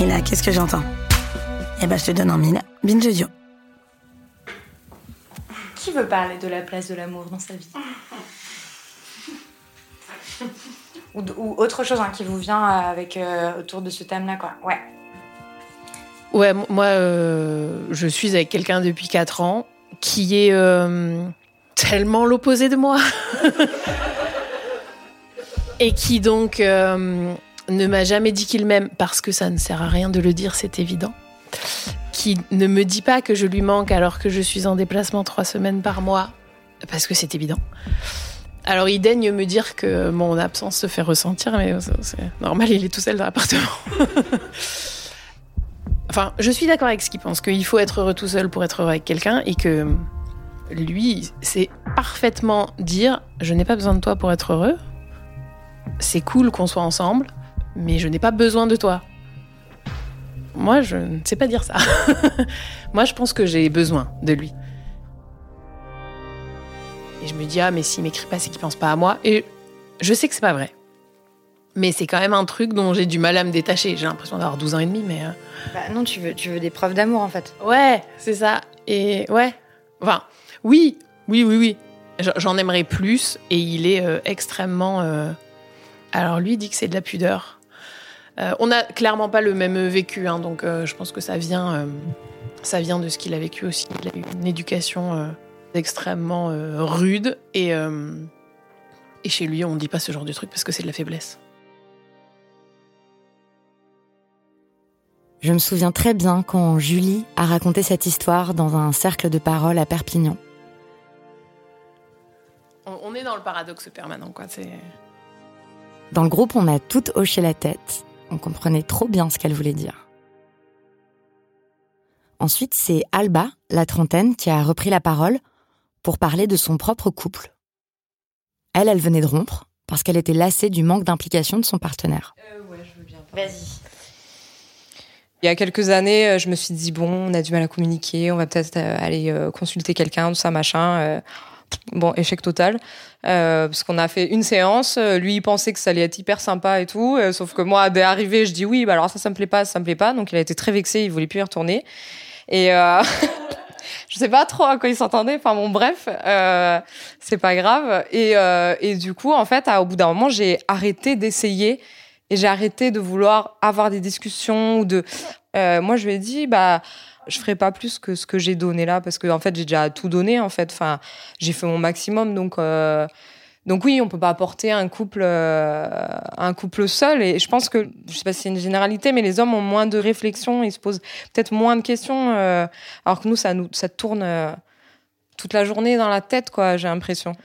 Et là, qu'est-ce que j'entends? Eh ben, je te donne en mille. Binge audio. Qui veut parler de la place de l'amour dans sa vie? Ou, ou, autre chose hein, qui vous vient avec, euh, autour de ce thème-là, quoi. Ouais. Ouais, moi, euh, je suis avec quelqu'un depuis 4 ans qui est euh, tellement l'opposé de moi. Et qui donc euh, ne m'a jamais dit qu'il m'aime parce que ça ne sert à rien de le dire, c'est évident. Qui ne me dit pas que je lui manque alors que je suis en déplacement trois semaines par mois parce que c'est évident. Alors il daigne me dire que mon absence se fait ressentir, mais c'est normal, il est tout seul dans l'appartement. enfin, je suis d'accord avec ce qu'il pense, qu'il faut être heureux tout seul pour être heureux avec quelqu'un, et que lui, c'est parfaitement dire je n'ai pas besoin de toi pour être heureux. C'est cool qu'on soit ensemble, mais je n'ai pas besoin de toi. Moi, je ne sais pas dire ça. Moi, je pense que j'ai besoin de lui. Et je me dis, ah, mais s'il m'écrit pas, c'est qu'il pense pas à moi. Et je sais que c'est pas vrai. Mais c'est quand même un truc dont j'ai du mal à me détacher. J'ai l'impression d'avoir 12 ans et demi, mais. Euh... Bah non, tu veux, tu veux des preuves d'amour en fait. Ouais, c'est ça. Et ouais. Enfin, oui, oui, oui, oui. J'en aimerais plus. Et il est euh, extrêmement. Euh... Alors lui, il dit que c'est de la pudeur. Euh, on n'a clairement pas le même vécu, hein, donc euh, je pense que ça vient, ça vient de ce qu'il a vécu aussi. Il a eu une éducation extrêmement euh, rude et, euh, et chez lui on ne dit pas ce genre de truc parce que c'est de la faiblesse. Je me souviens très bien quand Julie a raconté cette histoire dans un cercle de parole à Perpignan. On, on est dans le paradoxe permanent, quoi. C'est... Dans le groupe, on a toutes hoché la tête. On comprenait trop bien ce qu'elle voulait dire. Ensuite, c'est Alba, la trentaine, qui a repris la parole pour parler de son propre couple. Elle, elle venait de rompre parce qu'elle était lassée du manque d'implication de son partenaire. Euh, ouais, je veux bien. Vas-y. Il y a quelques années, je me suis dit bon, on a du mal à communiquer, on va peut-être aller consulter quelqu'un, tout ça, machin. Bon, échec total, euh, parce qu'on a fait une séance. Lui, il pensait que ça allait être hyper sympa et tout, sauf que moi, dès arrivé, je dis oui, bah alors ça, ça me plaît pas, ça me plaît pas. Donc, il a été très vexé, il voulait plus y retourner. Et euh, je sais pas trop à quoi il s'entendait. Enfin bon, bref, euh, c'est pas grave. Et, euh, et du coup, en fait, au bout d'un moment, j'ai arrêté d'essayer et j'ai arrêté de vouloir avoir des discussions ou de. Euh, moi, je lui ai dit, bah, je ferai pas plus que ce que j'ai donné là parce que en fait, j'ai déjà tout donné. En fait, enfin, j'ai fait mon maximum, donc. Euh, donc oui, on peut pas apporter un couple, euh, un couple seul. Et je pense que, je sais pas si c'est une généralité, mais les hommes ont moins de réflexion, ils se posent peut-être moins de questions, alors que nous, ça nous, ça tourne toute la journée dans la tête, quoi. J'ai l'impression.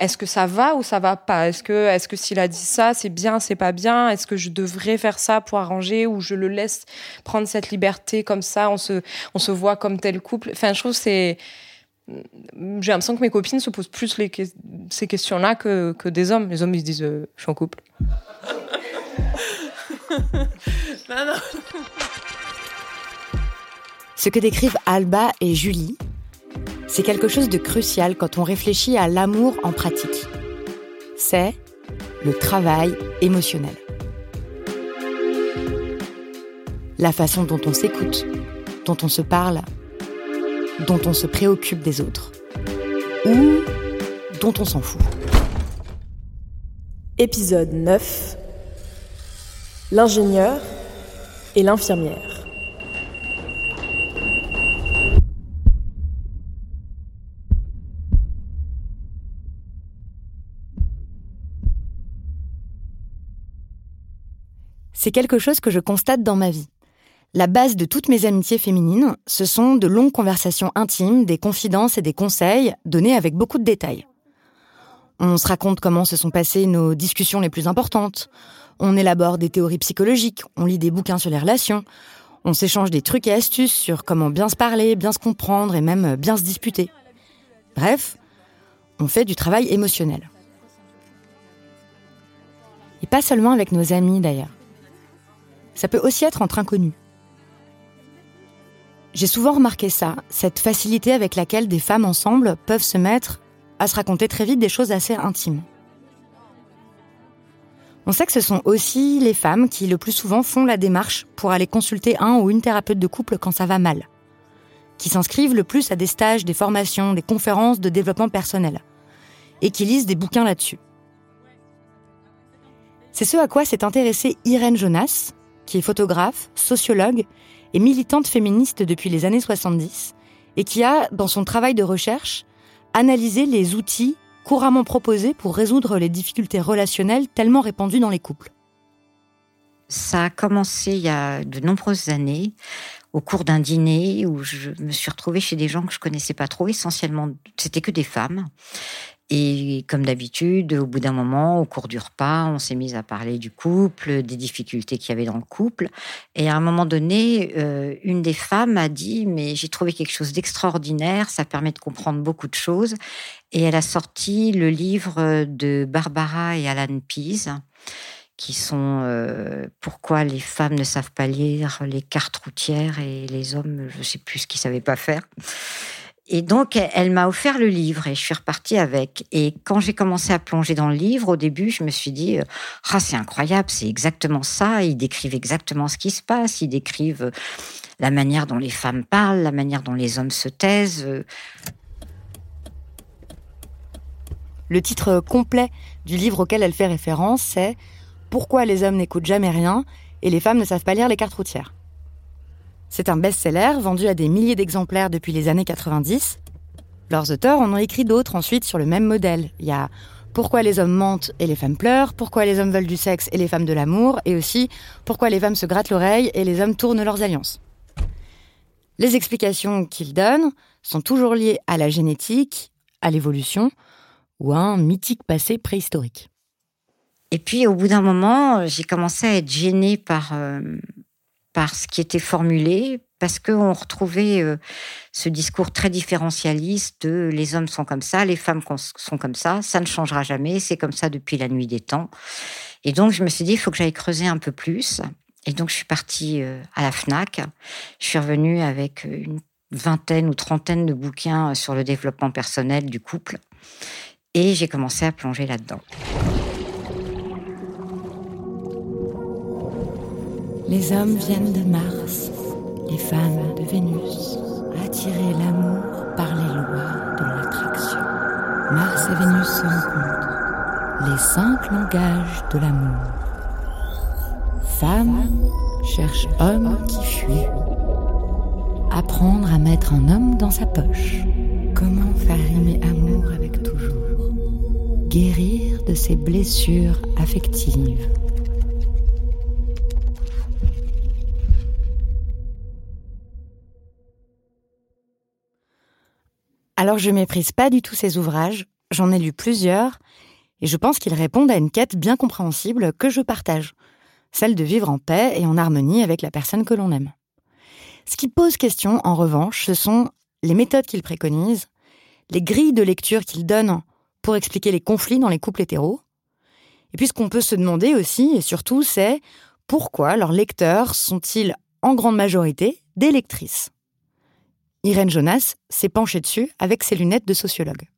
Est-ce que ça va ou ça va pas? Est-ce que, est-ce que s'il a dit ça, c'est bien, c'est pas bien? Est-ce que je devrais faire ça pour arranger ou je le laisse prendre cette liberté comme ça? On se, on se voit comme tel couple. Enfin, je trouve c'est j'ai l'impression que mes copines se posent plus les, ces questions-là que, que, des hommes. Les hommes, ils se disent euh, Je suis en couple. non, non. Ce que décrivent Alba et Julie, c'est quelque chose de crucial quand on réfléchit à l'amour en pratique. C'est le travail émotionnel. La façon dont on s'écoute, dont on se parle, dont on se préoccupe des autres. Ou dont on s'en fout. Épisode 9 L'ingénieur et l'infirmière. C'est quelque chose que je constate dans ma vie. La base de toutes mes amitiés féminines, ce sont de longues conversations intimes, des confidences et des conseils donnés avec beaucoup de détails. On se raconte comment se sont passées nos discussions les plus importantes. On élabore des théories psychologiques, on lit des bouquins sur les relations, on s'échange des trucs et astuces sur comment bien se parler, bien se comprendre et même bien se disputer. Bref, on fait du travail émotionnel. Et pas seulement avec nos amis d'ailleurs. Ça peut aussi être entre inconnus. J'ai souvent remarqué ça, cette facilité avec laquelle des femmes ensemble peuvent se mettre à se raconter très vite des choses assez intimes. On sait que ce sont aussi les femmes qui le plus souvent font la démarche pour aller consulter un ou une thérapeute de couple quand ça va mal, qui s'inscrivent le plus à des stages, des formations, des conférences de développement personnel, et qui lisent des bouquins là-dessus. C'est ce à quoi s'est intéressée Irène Jonas, qui est photographe, sociologue et militante féministe depuis les années 70, et qui a, dans son travail de recherche, analysé les outils couramment proposé pour résoudre les difficultés relationnelles tellement répandues dans les couples Ça a commencé il y a de nombreuses années, au cours d'un dîner où je me suis retrouvée chez des gens que je connaissais pas trop, essentiellement, c'était que des femmes. Et comme d'habitude, au bout d'un moment, au cours du repas, on s'est mis à parler du couple, des difficultés qu'il y avait dans le couple. Et à un moment donné, euh, une des femmes a dit, mais j'ai trouvé quelque chose d'extraordinaire, ça permet de comprendre beaucoup de choses. Et elle a sorti le livre de Barbara et Alan Pease qui sont euh, pourquoi les femmes ne savent pas lire les cartes routières et les hommes, je ne sais plus ce qu'ils savaient pas faire. Et donc, elle m'a offert le livre et je suis repartie avec. Et quand j'ai commencé à plonger dans le livre, au début, je me suis dit, euh, ah, c'est incroyable, c'est exactement ça. Ils décrivent exactement ce qui se passe. Ils décrivent la manière dont les femmes parlent, la manière dont les hommes se taisent. Le titre complet du livre auquel elle fait référence, c'est Pourquoi les hommes n'écoutent jamais rien et les femmes ne savent pas lire les cartes routières. C'est un best-seller vendu à des milliers d'exemplaires depuis les années 90. Leurs auteurs en ont écrit d'autres ensuite sur le même modèle. Il y a Pourquoi les hommes mentent et les femmes pleurent, Pourquoi les hommes veulent du sexe et les femmes de l'amour, et aussi Pourquoi les femmes se grattent l'oreille et les hommes tournent leurs alliances. Les explications qu'ils donnent sont toujours liées à la génétique, à l'évolution ou à un mythique passé préhistorique. Et puis au bout d'un moment, j'ai commencé à être gênée par euh, par ce qui était formulé, parce qu'on retrouvait euh, ce discours très différentialiste de les hommes sont comme ça, les femmes sont comme ça, ça ne changera jamais, c'est comme ça depuis la nuit des temps. Et donc je me suis dit, il faut que j'aille creuser un peu plus. Et donc je suis partie euh, à la FNAC, je suis revenue avec une vingtaine ou trentaine de bouquins sur le développement personnel du couple, et j'ai commencé à plonger là-dedans. Les hommes viennent de Mars, les femmes de Vénus, attirer l'amour par les lois de l'attraction. Mars et Vénus se rencontrent, les cinq langages de l'amour. Femme cherche homme qui fuit. Apprendre à mettre un homme dans sa poche. Comment faire aimer amour avec toujours. Guérir de ses blessures affectives. Alors je méprise pas du tout ces ouvrages, j'en ai lu plusieurs, et je pense qu'ils répondent à une quête bien compréhensible que je partage, celle de vivre en paix et en harmonie avec la personne que l'on aime. Ce qui pose question, en revanche, ce sont les méthodes qu'ils préconisent, les grilles de lecture qu'ils donnent pour expliquer les conflits dans les couples hétéros. Et puis ce qu'on peut se demander aussi, et surtout, c'est pourquoi leurs lecteurs sont-ils en grande majorité des lectrices? Irène Jonas s'est penchée dessus avec ses lunettes de sociologue.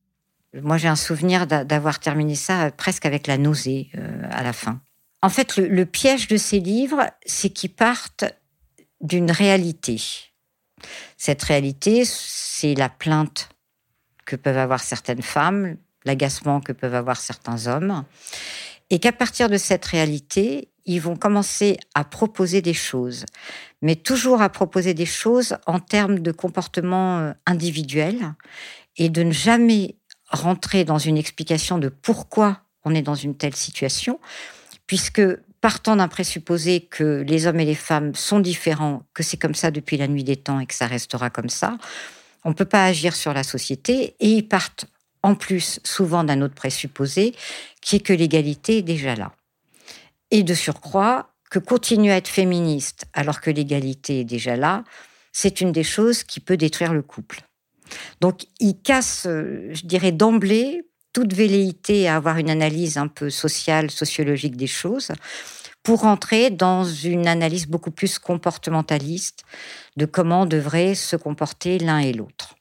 Moi, j'ai un souvenir d'avoir terminé ça presque avec la nausée euh, à la fin. En fait, le, piège de ces livres, c'est qu'ils partent d'une réalité. Cette réalité, c'est la plainte que peuvent avoir certaines femmes, l'agacement que peuvent avoir certains hommes, et qu'à partir de cette réalité, ils vont commencer à proposer des choses, mais toujours à proposer des choses en termes de comportement euh, individuel et de ne jamais rentrer dans une explication de pourquoi on est dans une telle situation, puisque partant d'un présupposé que les hommes et les femmes sont différents, que c'est comme ça depuis la nuit des temps et que ça restera comme ça, on ne peut pas agir sur la société et ils partent en plus souvent d'un autre présupposé, qui est que l'égalité est déjà là. Et de surcroît, que continuer à être féministe alors que l'égalité est déjà là, c'est une des choses qui peut détruire le couple. Donc il casse, euh, je dirais d'emblée, toute velléité à avoir une analyse un peu sociale, sociologique des choses, pour entrer dans une analyse beaucoup plus comportementaliste de comment devraient se comporter l'un et l'autre.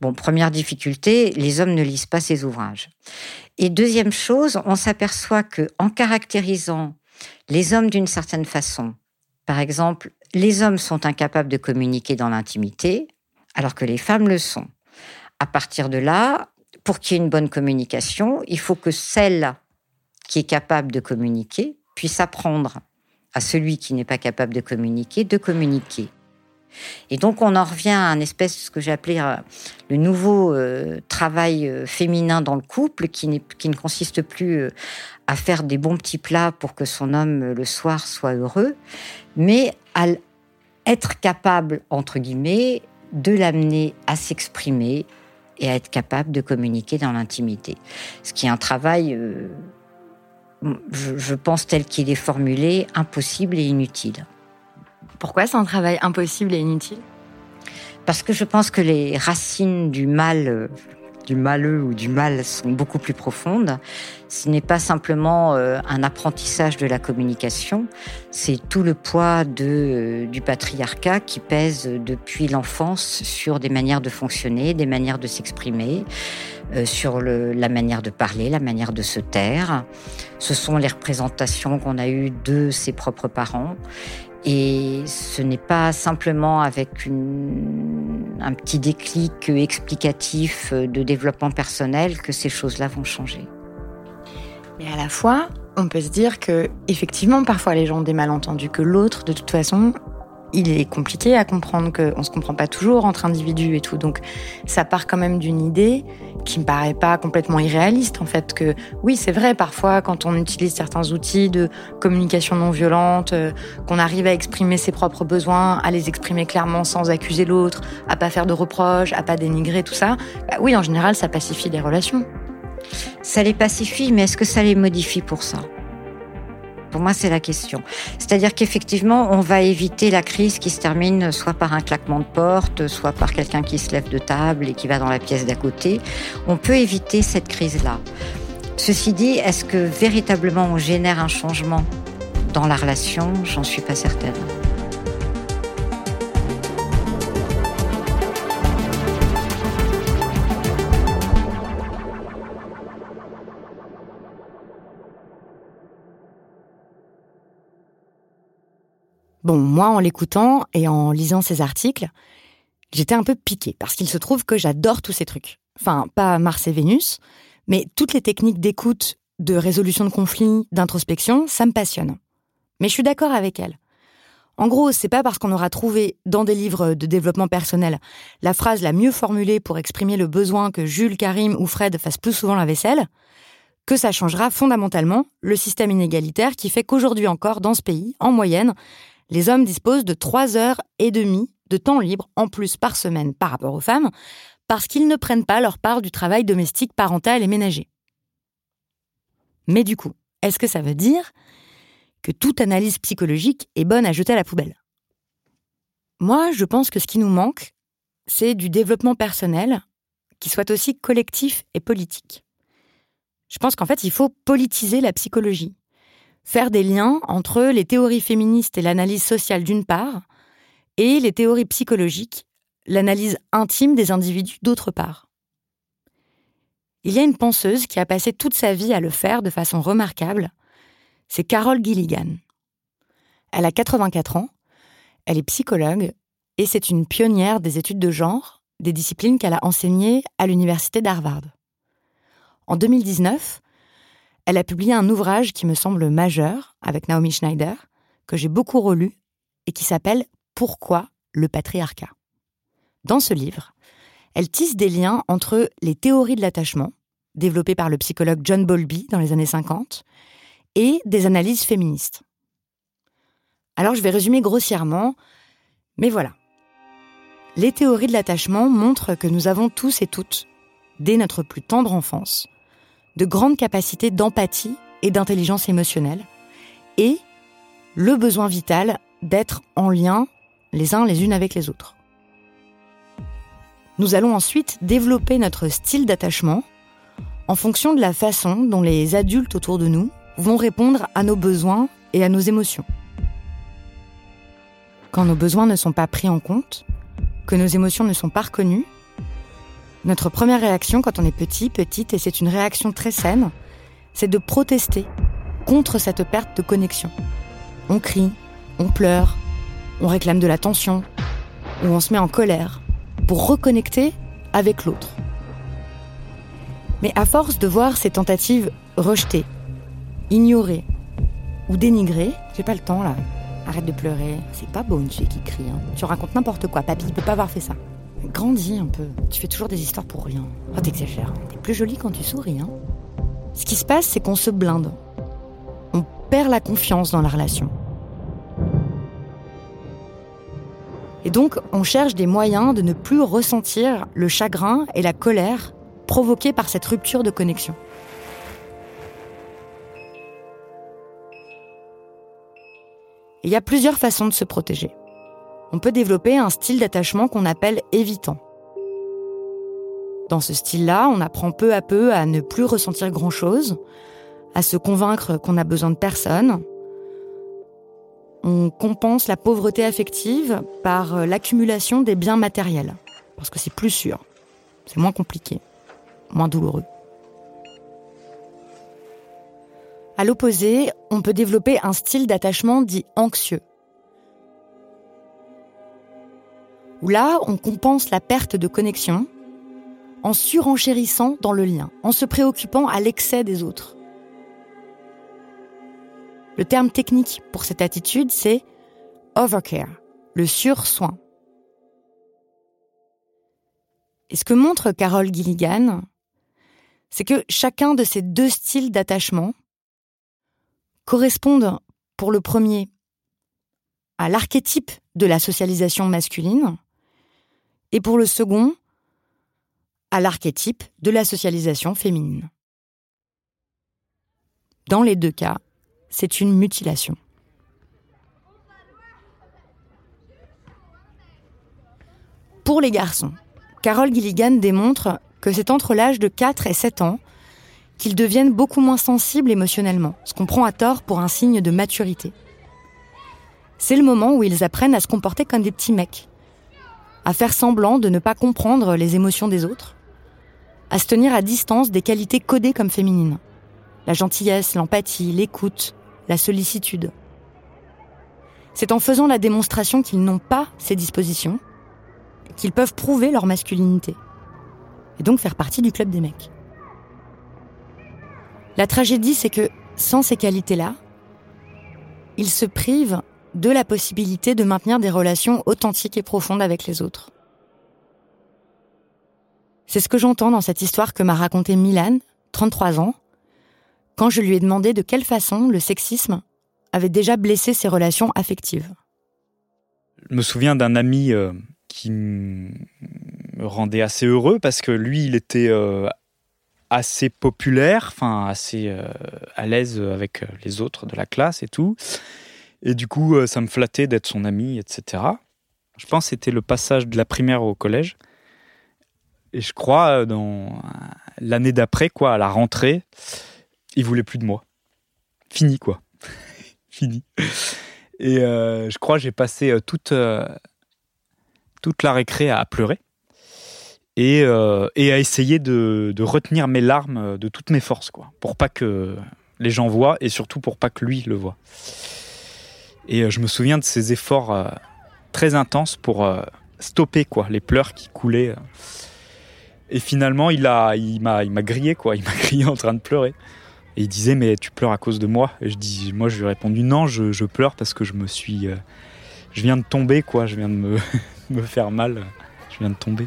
Bon, première difficulté, les hommes ne lisent pas ces ouvrages. Et deuxième chose, on s'aperçoit que en caractérisant les hommes d'une certaine façon, par exemple, les hommes sont incapables de communiquer dans l'intimité, alors que les femmes le sont. À partir de là, pour qu'il y ait une bonne communication, il faut que celle qui est capable de communiquer puisse apprendre à celui qui n'est pas capable de communiquer de communiquer. Et donc on en revient à un espèce de ce que appelé euh, le nouveau euh, travail euh, féminin dans le couple, qui, qui ne consiste plus à faire des bons petits plats pour que son homme le soir soit heureux, mais à être capable, entre guillemets, de l'amener à s'exprimer et à être capable de communiquer dans l'intimité. Ce qui est un travail je, pense tel qu'il est formulé, impossible et inutile. Pourquoi c'est un travail impossible et inutile? Parce que je pense que les racines du mal, euh, du maleux ou du mal sont beaucoup plus profondes. Ce n'est pas simplement euh, un apprentissage de la communication, c'est tout le poids euh, du patriarcat qui pèse depuis l'enfance sur des manières de fonctionner, des manières de s'exprimer, sur la manière de parler, la manière de se taire. Ce sont les représentations qu'on a eues de ses propres parents. Et ce n'est pas simplement avec un petit déclic explicatif de développement personnel que ces choses-là vont changer. Mais à la fois, on peut se dire que, effectivement, parfois les gens ont des malentendus, que l'autre, de toute façon, il est compliqué à comprendre qu'on ne se comprend pas toujours entre individus et tout. Donc ça part quand même d'une idée qui me paraît pas complètement irréaliste en fait que oui c'est vrai parfois quand on utilise certains outils de communication non violente euh, qu'on arrive à exprimer ses propres besoins à les exprimer clairement sans accuser l'autre à pas faire de reproches à pas dénigrer tout ça bah oui en général ça pacifie les relations ça les pacifie mais est-ce que ça les modifie pour ça? Pour moi, c'est la question. C'est-à-dire qu'effectivement, on va éviter la crise qui se termine soit par un claquement de porte, soit par quelqu'un qui se lève de table et qui va dans la pièce d'à côté. On peut éviter cette crise-là. Ceci dit, est-ce que véritablement on génère un changement dans la relation? J'en suis pas certaine. Bon, moi, en l'écoutant et en lisant ces articles, j'étais un peu piquée parce qu'il se trouve que j'adore tous ces trucs. Enfin, pas Mars et Vénus, mais toutes les techniques d'écoute, de résolution de conflits, d'introspection, ça me passionne. Mais je suis d'accord avec elle. En gros, c'est pas parce qu'on aura trouvé dans des livres de développement personnel la phrase la mieux formulée pour exprimer le besoin que Jules, Karim ou Fred fassent plus souvent la vaisselle que ça changera fondamentalement le système inégalitaire qui fait qu'aujourd'hui encore, dans ce pays, en moyenne, les hommes disposent de 3 heures et demie de temps libre en plus par semaine par rapport aux femmes, parce qu'ils ne prennent pas leur part du travail domestique, parental et ménager. Mais du coup, est-ce que ça veut dire que toute analyse psychologique est bonne à jeter à la poubelle? Moi, je pense que ce qui nous manque, c'est du développement personnel qui soit aussi collectif et politique. Je pense qu'en fait, il faut politiser la psychologie faire des liens entre les théories féministes et l'analyse sociale d'une part, et les théories psychologiques, l'analyse intime des individus d'autre part. Il y a une penseuse qui a passé toute sa vie à le faire de façon remarquable, c'est Carol Gilligan. Elle a 84 ans, elle est psychologue et c'est une pionnière des études de genre, des disciplines qu'elle a enseignées à l'université d'Harvard. En 2019, elle a publié un ouvrage qui me semble majeur avec Naomi Schneider, que j'ai beaucoup relu et qui s'appelle Pourquoi le patriarcat? Dans ce livre, elle tisse des liens entre les théories de l'attachement, développées par le psychologue John Bowlby dans les années 50, et des analyses féministes. Alors je vais résumer grossièrement, mais voilà. Les théories de l'attachement montrent que nous avons tous et toutes dès notre plus tendre enfance, de grandes capacités d'empathie et d'intelligence émotionnelle, et le besoin vital d'être en lien les uns les unes avec les autres. Nous allons ensuite développer notre style d'attachement en fonction de la façon dont les adultes autour de nous vont répondre à nos besoins et à nos émotions. Quand nos besoins ne sont pas pris en compte, que nos émotions ne sont pas reconnues, notre première réaction quand on est petit, petite, et c'est une réaction très saine, c'est de protester contre cette perte de connexion. On crie, on pleure, on réclame de l'attention, ou on se met en colère pour reconnecter avec l'autre. Mais à force de voir ces tentatives rejetées, ignorées ou dénigrées, j'ai pas le temps là. Arrête de pleurer, c'est pas beau une fille qui crie. Hein. Tu racontes n'importe quoi, papy, il peut pas avoir fait ça. Grandis un peu, tu fais toujours des histoires pour rien. Oh, t'exagères, t'es plus jolie quand tu souris. Hein. Ce qui se passe, c'est qu'on se blinde. On perd la confiance dans la relation. Et donc, on cherche des moyens de ne plus ressentir le chagrin et la colère provoqués par cette rupture de connexion. Il y a plusieurs façons de se protéger. On peut développer un style d'attachement qu'on appelle évitant. Dans ce style-là, on apprend peu à peu à ne plus ressentir grand-chose, à se convaincre qu'on a besoin de personne, on compense la pauvreté affective par euh, l'accumulation des biens matériels, parce que c'est plus sûr, c'est moins compliqué, moins douloureux. À l'opposé, on peut développer un style d'attachement dit anxieux, où là, on compense la perte de connexion en surenchérissant dans le lien, en se préoccupant à l'excès des autres. Le terme technique pour cette attitude, c'est overcare, le sursoin. Et ce que montre Carole Gilligan, c'est que chacun de ces deux styles d'attachement correspondent, pour le premier, à l'archétype de la socialisation masculine, et pour le second, à l'archétype de la socialisation féminine. Dans les deux cas, c'est une mutilation. Pour les garçons, Carole Gilligan démontre que c'est entre l'âge de 4 et 7 ans qu'ils deviennent beaucoup moins sensibles émotionnellement, ce qu'on prend à tort pour un signe de maturité. C'est le moment où ils apprennent à se comporter comme des petits mecs, à faire semblant de ne pas comprendre les émotions des autres, à se tenir à distance des qualités codées comme féminines. La gentillesse, l'empathie, l'écoute, la sollicitude. C'est en faisant la démonstration qu'ils n'ont pas ces dispositions qu'ils peuvent prouver leur masculinité et donc faire partie du club des mecs. La tragédie, c'est que sans ces qualités-là, ils se privent de la possibilité de maintenir des relations authentiques et profondes avec les autres. C'est ce que j'entends dans cette histoire que m'a racontée Milan, 33 ans, quand je lui ai demandé de quelle façon le sexisme avait déjà blessé ses relations affectives. Je me souviens d'un ami euh, qui me rendait assez heureux parce que lui, il était euh, assez populaire, enfin assez euh, à l'aise avec les autres de la classe et tout. Et du coup, ça me flattait d'être son ami, etc. Je pense que c'était le passage de la primaire au collège. Et je crois, dans l'année d'après, quoi, à la rentrée, il voulait plus de moi. Fini, quoi. Fini. Et euh, je crois j'ai passé euh, toute, euh, toute la récré à pleurer et, à essayer de, retenir mes larmes de toutes mes forces, quoi, pour pas que les gens voient et surtout pour pas que lui le voit. Et je me souviens de ces efforts très intenses pour stopper quoi, les pleurs qui coulaient. Et finalement, il m'a, il m'a grillé quoi, il m'a grillé en train de pleurer. Et il disait, mais tu pleures à cause de moi Et je dis, moi, je lui ai répondu, non, je, pleure parce que je me suis. Euh, je viens de tomber, quoi. Je viens de me, me faire mal. Je viens de tomber.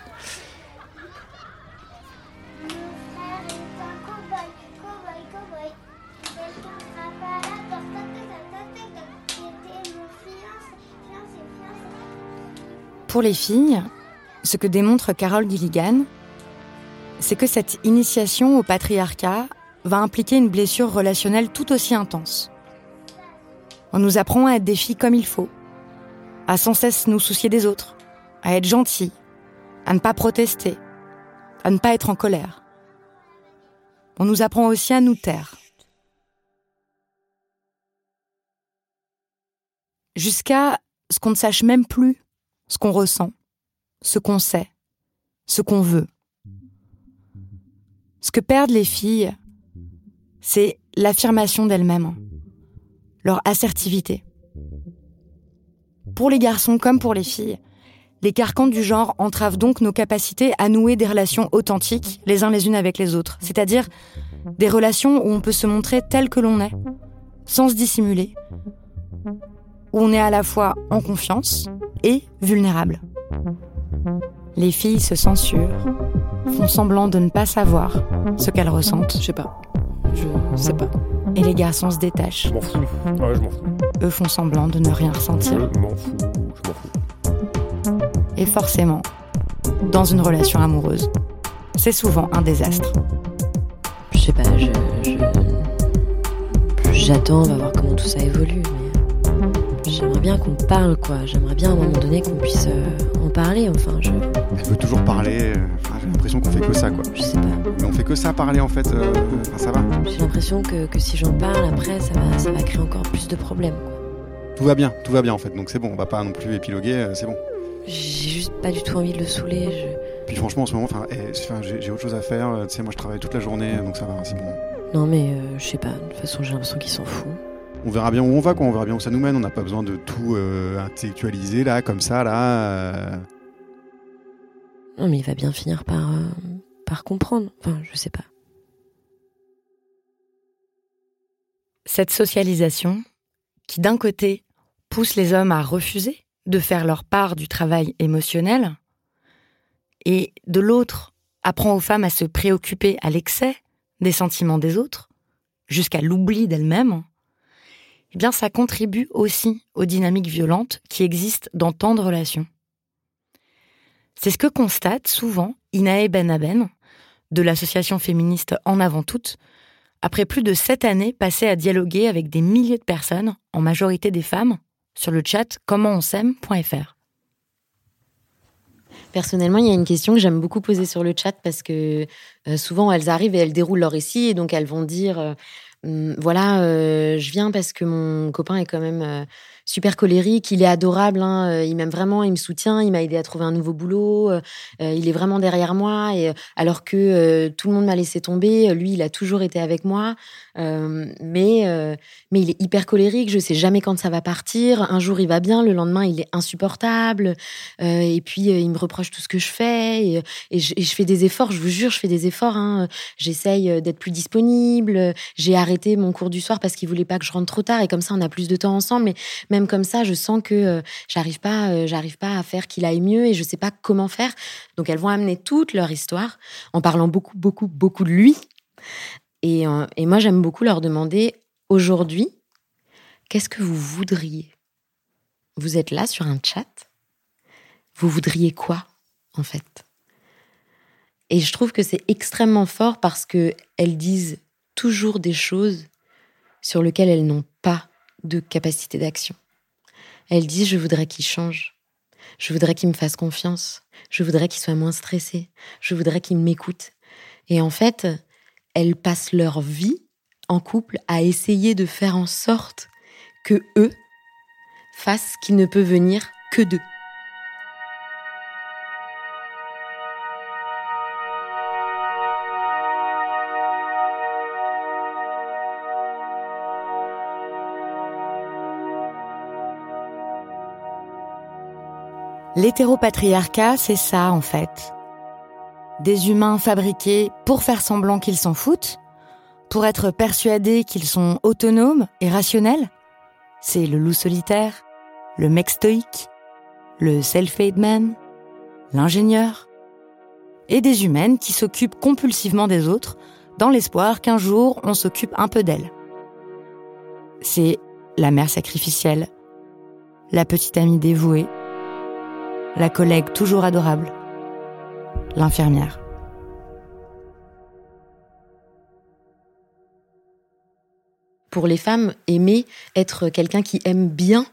Pour les filles, ce que démontre Carole Gilligan, c'est que cette initiation au patriarcat va impliquer une blessure relationnelle tout aussi intense. On nous apprend à être des filles comme il faut, à sans cesse nous soucier des autres, à être gentilles, à ne pas protester, à ne pas être en colère. On nous apprend aussi à nous taire. Jusqu'à ce qu'on ne sache même plus ce qu'on ressent, ce qu'on sait, ce qu'on veut. Ce que perdent les filles, c'est l'affirmation d'elles-mêmes, leur assertivité. Pour les garçons comme pour les filles, les carcans du genre entravent donc nos capacités à nouer des relations authentiques les uns les unes avec les autres, c'est-à-dire des relations où on peut se montrer tel que l'on est, sans se dissimuler, où on est à la fois en confiance et vulnérable. Les filles se censurent, font semblant de ne pas savoir ce qu'elles ressentent. Je sais pas. Je sais pas. Et les garçons se détachent. Je m'en fous. Ouais, je m'en fous. Eux font semblant de ne rien ressentir. Je m'en fous. Je m'en fous. Et forcément, dans une relation amoureuse, c'est souvent un désastre. Je sais pas, je. je- J'attends, on va voir comment tout ça évolue. J'aimerais bien qu'on parle, quoi. J'aimerais bien à un moment donné qu'on puisse euh, en parler. Enfin, je. Elle veut toujours parler. euh, Enfin, j'ai l'impression qu'on fait que ça, quoi. Je sais pas. Mais on fait que ça parler, en fait. euh, Enfin, ça va. J'ai l'impression que, que si j'en parle après, ça va, ça va créer encore plus de problèmes. quoi. Tout va bien, tout va bien, en fait. Donc c'est bon, on va pas non plus épiloguer, c'est bon. J'ai juste pas du tout envie de le saouler. Je... Puis franchement, en ce moment, eh, j'ai autre chose à faire. Tu sais, moi, je travaille toute la journée, donc ça va, c'est bon. Non, mais euh, je sais pas. De toute façon, j'ai l'impression qu'il s'en fout. On verra bien où on va, quoi. On verra bien où ça nous mène. On n'a pas besoin de tout euh, intellectualiser, là, comme ça, là. euh. Non, mais il va bien finir par, euh, par comprendre. Enfin, je sais pas. Cette socialisation, qui d'un côté pousse les hommes à refuser de faire leur part du travail émotionnel, et de l'autre apprend aux femmes à se préoccuper à l'excès des sentiments des autres, jusqu'à l'oubli d'elles-mêmes, eh bien ça contribue aussi aux dynamiques violentes qui existent dans tant de relations. C'est ce que constate souvent Inae Benaben, de l'association féministe En Avant Toutes, après plus de sept années passées à dialoguer avec des milliers de personnes, en majorité des femmes, sur le chat commentonsaime.fr. Personnellement, il y a une question que j'aime beaucoup poser sur le chat parce que euh, souvent elles arrivent et elles déroulent leur récit et donc elles vont dire euh, voilà, euh, je viens parce que mon copain est quand même euh, super colérique, il est adorable, hein, il m'aime vraiment, il me soutient, il m'a aidé à trouver un nouveau boulot, il est vraiment derrière moi et alors que tout le monde m'a laissé tomber, lui il a toujours été avec moi, euh, mais euh, mais il est hyper colérique, je sais jamais quand ça va partir. Un jour il va bien, le lendemain il est insupportable. Euh, et puis il me reproche tout ce que je fais et, je, fais des efforts. Je vous jure, je fais des efforts. hein. J'essaye d'être plus disponible. J'ai arrêté mon cours du soir parce qu'il voulait pas que je rentre trop tard et comme ça on a plus de temps ensemble. Mais même comme ça, je sens que j'arrive pas, j'arrive pas à faire qu'il aille mieux et je sais pas comment faire. Donc elles vont amener toute leur histoire en parlant beaucoup, beaucoup, beaucoup de lui. Et, euh, et moi j'aime beaucoup leur demander aujourd'hui qu'est-ce que vous voudriez? Vous êtes là sur un chat? Vous voudriez quoi, en fait? Et je trouve que c'est extrêmement fort parce que elles disent toujours des choses sur lesquelles elles n'ont pas de capacité d'action. Elles disent je voudrais qu'il change. Je voudrais qu'il me fasse confiance. Je voudrais qu'il soit moins stressé. Je voudrais qu'il m'écoute. Et en fait, elles passent leur vie en couple à essayer de faire en sorte que eux fassent ce qui ne peut venir que d'eux. L'hétéropatriarcat, c'est ça en fait. Des humains fabriqués pour faire semblant qu'ils s'en foutent, pour être persuadés qu'ils sont autonomes et rationnels. C'est le loup solitaire, le mec stoïque, le self-made man, l'ingénieur. Et des humaines qui s'occupent compulsivement des autres dans l'espoir qu'un jour on s'occupe un peu d'elles. C'est la mère sacrificielle, la petite amie dévouée, la collègue toujours adorable, l'infirmière. Pour les femmes, aimer, être quelqu'un qui aime bien,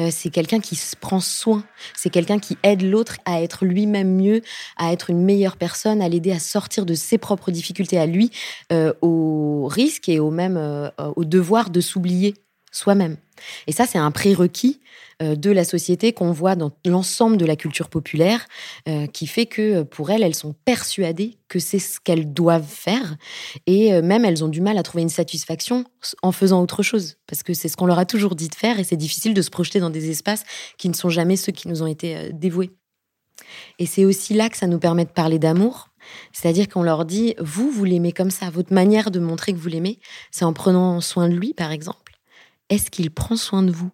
euh, c'est quelqu'un qui se prend soin, c'est quelqu'un qui aide l'autre à être lui-même mieux, à être une meilleure personne, à l'aider à sortir de ses propres difficultés à lui, euh, au risque et au même euh, au devoir de s'oublier soi-même. Et ça, c'est un prérequis euh, de la société qu'on voit dans l'ensemble de la culture populaire, euh, qui fait que euh, pour elles, elles sont persuadées que c'est ce qu'elles doivent faire, et même elles ont du mal à trouver une satisfaction en faisant autre chose, parce que c'est ce qu'on leur a toujours dit de faire, et c'est difficile de se projeter dans des espaces qui ne sont jamais ceux qui nous ont été dévoués. Et c'est aussi là que ça nous permet de parler d'amour, c'est-à-dire qu'on leur dit, vous, vous l'aimez comme ça, votre manière de montrer que vous l'aimez, c'est en prenant soin de lui, par exemple. Est-ce qu'il prend soin de vous?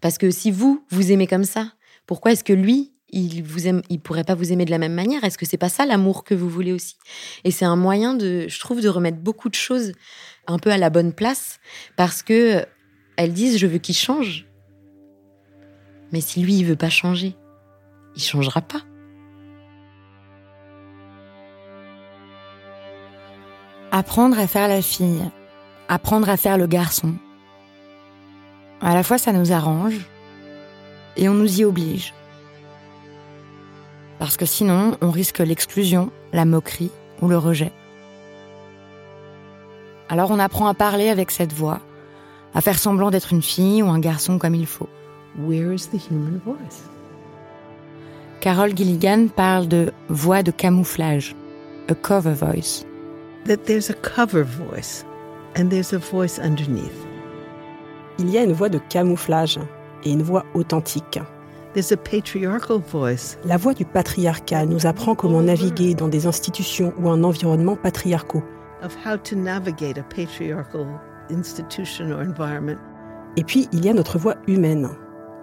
Parce que si vous, vous aimez comme ça, pourquoi est-ce que lui, il vous il pourrait pas vous aimer de la même manière? Est-ce que c'est pas ça l'amour que vous voulez aussi? Et c'est un moyen de, je trouve, de remettre beaucoup de choses un peu à la bonne place, parce que elles disent je veux qu'il change, mais si lui il veut pas changer, il changera pas. Apprendre à faire la fille, apprendre à faire le garçon, à la fois, ça nous arrange et on nous y oblige. Parce que sinon, on risque l'exclusion, la moquerie ou le rejet. Alors on apprend à parler avec cette voix, à faire semblant d'être une fille ou un garçon comme il faut. Where is the human voice? Carol Gilligan parle de voix de camouflage, a cover voice. That there's a cover voice and there's a voice underneath il y a une voix de camouflage et une voix authentique. La voix du patriarcat nous apprend comment naviguer dans des institutions ou un environnement patriarcaux. Et puis, il y a notre voix humaine,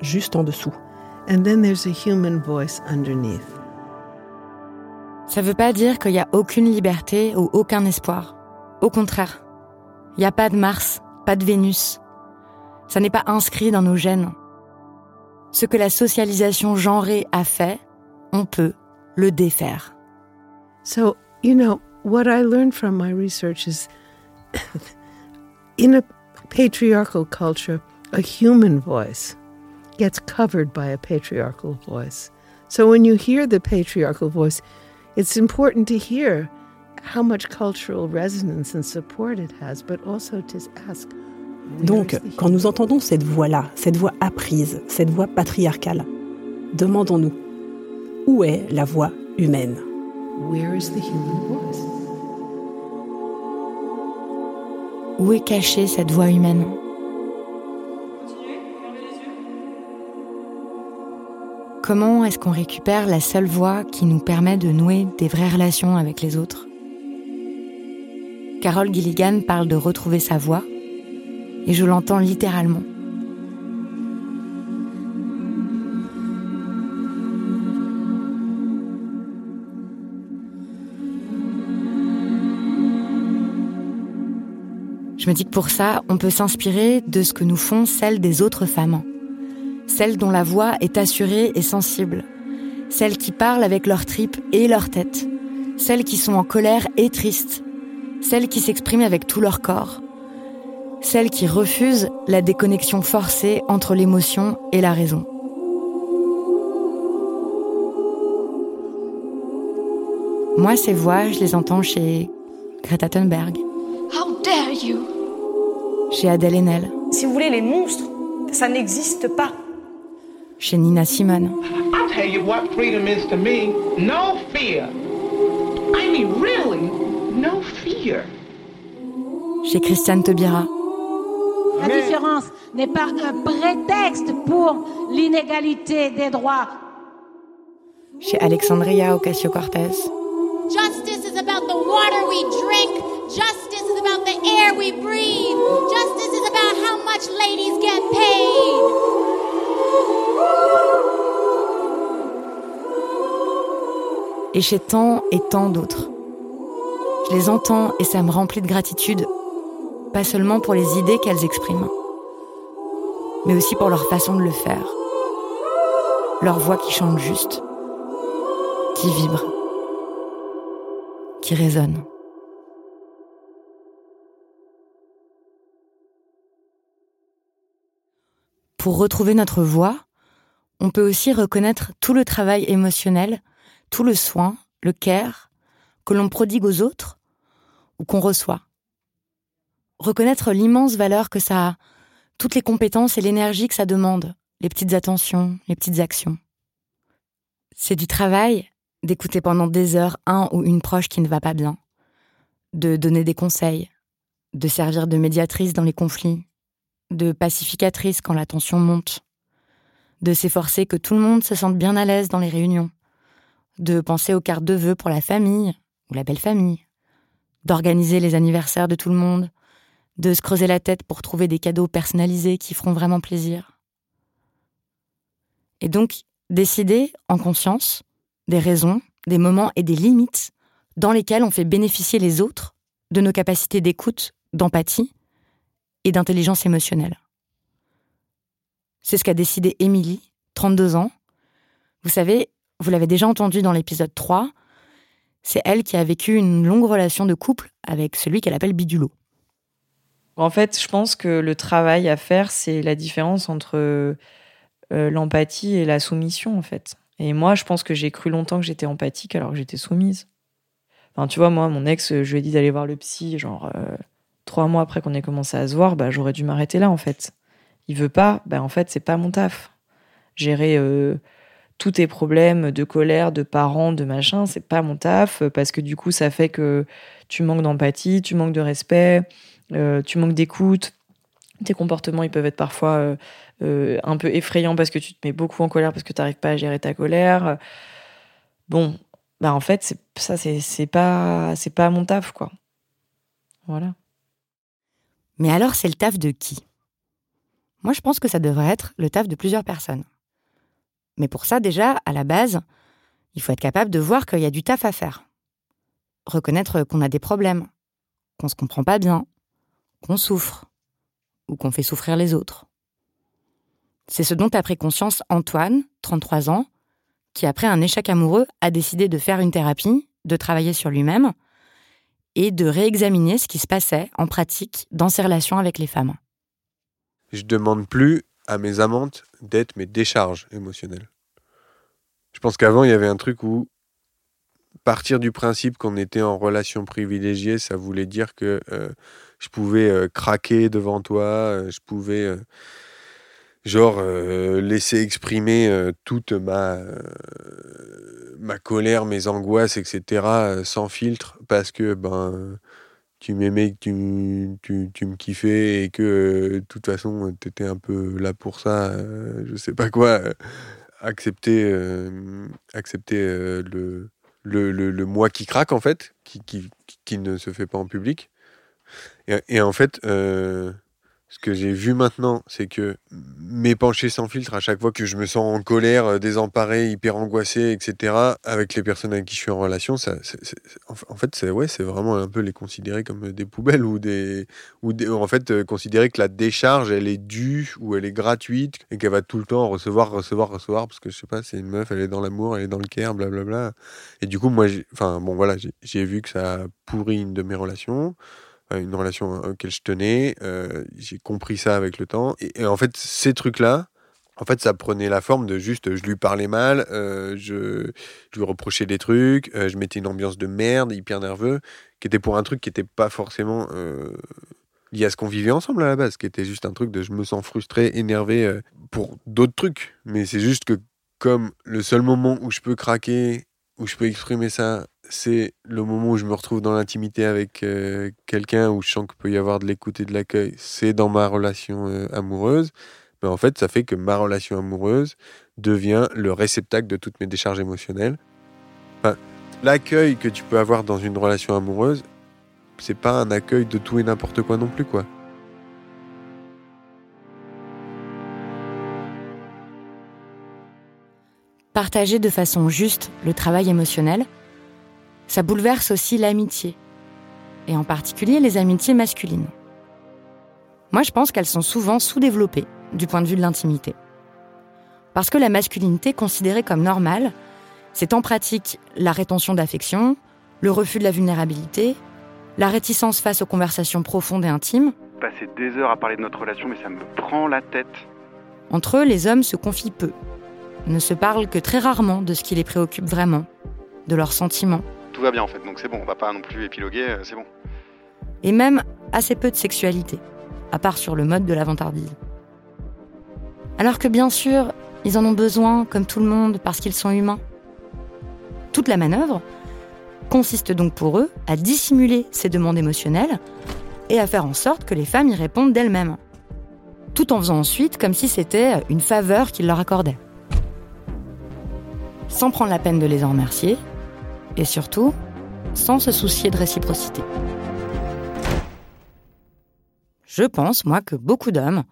juste en dessous. And then there's a human voice underneath. Ça veut pas dire qu'il n'y a aucune liberté ou aucun espoir. Au contraire, il n'y a pas de Mars, pas de Vénus, ça n'est pas inscrit dans nos gènes. Ce que la socialisation genrée a fait, on peut le défaire. So, you know, what I learned from my research is in a patriarchal culture, a human voice gets covered by a patriarchal voice. So when you hear the patriarchal voice, it's important to hear how much cultural resonance and support it has, but also to ask donc, quand nous entendons cette voix-là, cette voix apprise, cette voix patriarcale, demandons-nous, où est la voix humaine? Où est cachée cette voix humaine? Comment est-ce qu'on récupère la seule voix qui nous permet de nouer des vraies relations avec les autres? Carole Gilligan parle de retrouver sa voix et je l'entends littéralement. Je me dis que pour ça, on peut s'inspirer de ce que nous font celles des autres femmes. Celles dont la voix est assurée et sensible. Celles qui parlent avec leur tripes et leur tête. Celles qui sont en colère et tristes. Celles qui s'expriment avec tout leur corps celle qui refuse la déconnexion forcée entre l'émotion et la raison. Moi, ces voix, je les entends chez Greta Thunberg. How dare you? Chez Adèle Haenel. Si vous voulez, les monstres, ça n'existe pas. Chez Nina Simone. I'll tell you what freedom is to me. No fear. I mean, really, Chez Christiane Taubira. La différence n'est pas un prétexte pour l'inégalité des droits. Chez Alexandria Ocasio-Cortez. Justice is about the water we drink. Justice is about the air we breathe. Justice is about how much ladies get paid. Et chez tant et tant d'autres. Je les entends et ça me remplit de gratitude, pas seulement pour les idées qu'elles expriment, mais aussi pour leur façon de le faire, leur voix qui chante juste, qui vibre, qui résonne. Pour retrouver notre voix, on peut aussi reconnaître tout le travail émotionnel, tout le soin, le care que l'on prodigue aux autres ou qu'on reçoit. Reconnaître l'immense valeur que ça a, toutes les compétences et l'énergie que ça demande, les petites attentions, les petites actions. C'est du travail d'écouter pendant des heures un ou une proche qui ne va pas bien, de donner des conseils, de servir de médiatrice dans les conflits, de pacificatrice quand la tension monte, de s'efforcer que tout le monde se sente bien à l'aise dans les réunions, de penser aux cartes de vœux pour la famille ou la belle famille, d'organiser les anniversaires de tout le monde, de se creuser la tête pour trouver des cadeaux personnalisés qui feront vraiment plaisir. Et donc, décider en conscience des raisons, des moments et des limites dans lesquels on fait bénéficier les autres de nos capacités d'écoute, d'empathie et d'intelligence émotionnelle. C'est ce qu'a décidé Émilie, 32 ans. Vous savez, vous l'avez déjà entendu dans l'épisode 3, c'est elle qui a vécu une longue relation de couple avec celui qu'elle appelle Bidulot. En fait, je pense que le travail à faire, c'est la différence entre euh, l'empathie et la soumission, en fait. Et moi, je pense que j'ai cru longtemps que j'étais empathique alors que j'étais soumise. Enfin, tu vois, moi, mon ex, je lui ai dit d'aller voir le psy, genre euh, trois mois après qu'on ait commencé à se voir, bah, j'aurais dû m'arrêter là, en fait. Il veut pas, bah, en fait, c'est pas mon taf. Gérer euh, tous tes problèmes de colère, de parents, de machin, c'est pas mon taf, parce que du coup, ça fait que tu manques d'empathie, tu manques de respect, euh, tu manques d'écoute. Tes comportements, ils peuvent être parfois euh, euh, un peu effrayants parce que tu te mets beaucoup en colère parce que tu n'arrives pas à gérer ta colère. Bon, bah en fait, ça, c'est, pas, pas mon taf, quoi. Voilà. Mais alors, c'est le taf de qui? Moi, je pense que ça devrait être le taf de plusieurs personnes. Mais pour ça, déjà, à la base, il faut être capable de voir qu'il y a du taf à faire. Reconnaître qu'on a des problèmes, qu'on se comprend pas bien, qu'on souffre ou qu'on fait souffrir les autres. C'est ce dont a pris conscience Antoine, 33 ans, qui après un échec amoureux a décidé de faire une thérapie, de travailler sur lui-même et de réexaminer ce qui se passait en pratique dans ses relations avec les femmes. Je demande plus à mes amantes d'être mes décharges émotionnelles. Je pense qu'avant, il y avait un truc où partir du principe qu'on était en relation privilégiée, ça voulait dire que euh, je pouvais euh, craquer devant toi, euh, je pouvais genre laisser exprimer toute ma ma colère, mes angoisses, etc. sans filtre parce que ben tu m'aimais, que tu, tu, tu, me kiffais et que de toute façon tu étais un peu là pour ça, je sais pas quoi, accepter accepter le le, le, le, moi qui craque, en fait, qui, qui, qui, ne se fait pas en public. Et, et en fait, euh, ce que j'ai vu maintenant, c'est que m'épancher sans filtre à chaque fois que je me sens en colère, euh, désemparé, hyper angoissé, etc., avec les personnes avec qui je suis en relation, ça, en fait, c'est ouais, vraiment un peu les considérer comme des poubelles ou des, ou en fait, euh, considérer que la décharge, elle est due ou elle est gratuite et qu'elle va tout le temps recevoir, recevoir, recevoir, parce que je sais pas, c'est une meuf, elle est dans l'amour, elle est dans le care, blablabla. Et du coup, moi, enfin, bon, voilà, j'ai vu que ça pourrit une de mes relations. Euh, une relation auquel je tenais. Euh, j'ai compris ça avec le temps. Et, en fait, ces trucs-là, en fait, ça prenait la forme de juste, je lui parlais mal, euh, je, lui reprochais des trucs, je mettais une ambiance de merde, hyper nerveux, qui était pour un truc qui n'était pas forcément lié à ce qu'on vivait ensemble à la base, qui était juste un truc de je me sens frustré, énervé pour d'autres trucs. Mais c'est juste que comme le seul moment où je peux craquer, où je peux exprimer ça, c'est le moment où je me retrouve dans l'intimité avec euh, quelqu'un, où je sens qu'il peut y avoir de l'écoute et de l'accueil, c'est dans ma relation euh, amoureuse. Mais en fait, ça fait que ma relation amoureuse devient le réceptacle de toutes mes décharges émotionnelles. l'accueil que tu peux avoir dans une relation amoureuse, c'est pas un accueil de tout et n'importe quoi non plus, quoi. Partager de façon juste le travail émotionnel, ça bouleverse aussi l'amitié, et en particulier les amitiés masculines. Moi, je pense qu'elles sont souvent sous-développées du point de vue de l'intimité. Parce que la masculinité considérée comme normale, c'est en pratique la rétention d'affection, le refus de la vulnérabilité, la réticence face aux conversations profondes et intimes. Passer des heures à parler de notre relation, mais ça me prend la tête. Entre eux, les hommes se confient peu, ne se parlent que très rarement de ce qui les préoccupe vraiment, de leurs sentiments, Tout va bien en fait, donc c'est bon, on va pas non plus épiloguer, euh, c'est bon. et même assez peu de sexualité, à part sur le mode de la vantardise. Alors que bien sûr, ils en ont besoin, comme tout le monde, parce qu'ils sont humains. Toute la manœuvre consiste donc pour eux à dissimuler ces demandes émotionnelles et à faire en sorte que les femmes y répondent d'elles-mêmes, tout en faisant ensuite comme si c'était une faveur qu'ils leur accordaient. Sans prendre la peine de les en remercier, et surtout, sans se soucier de réciprocité. Je pense, moi, que beaucoup d'hommes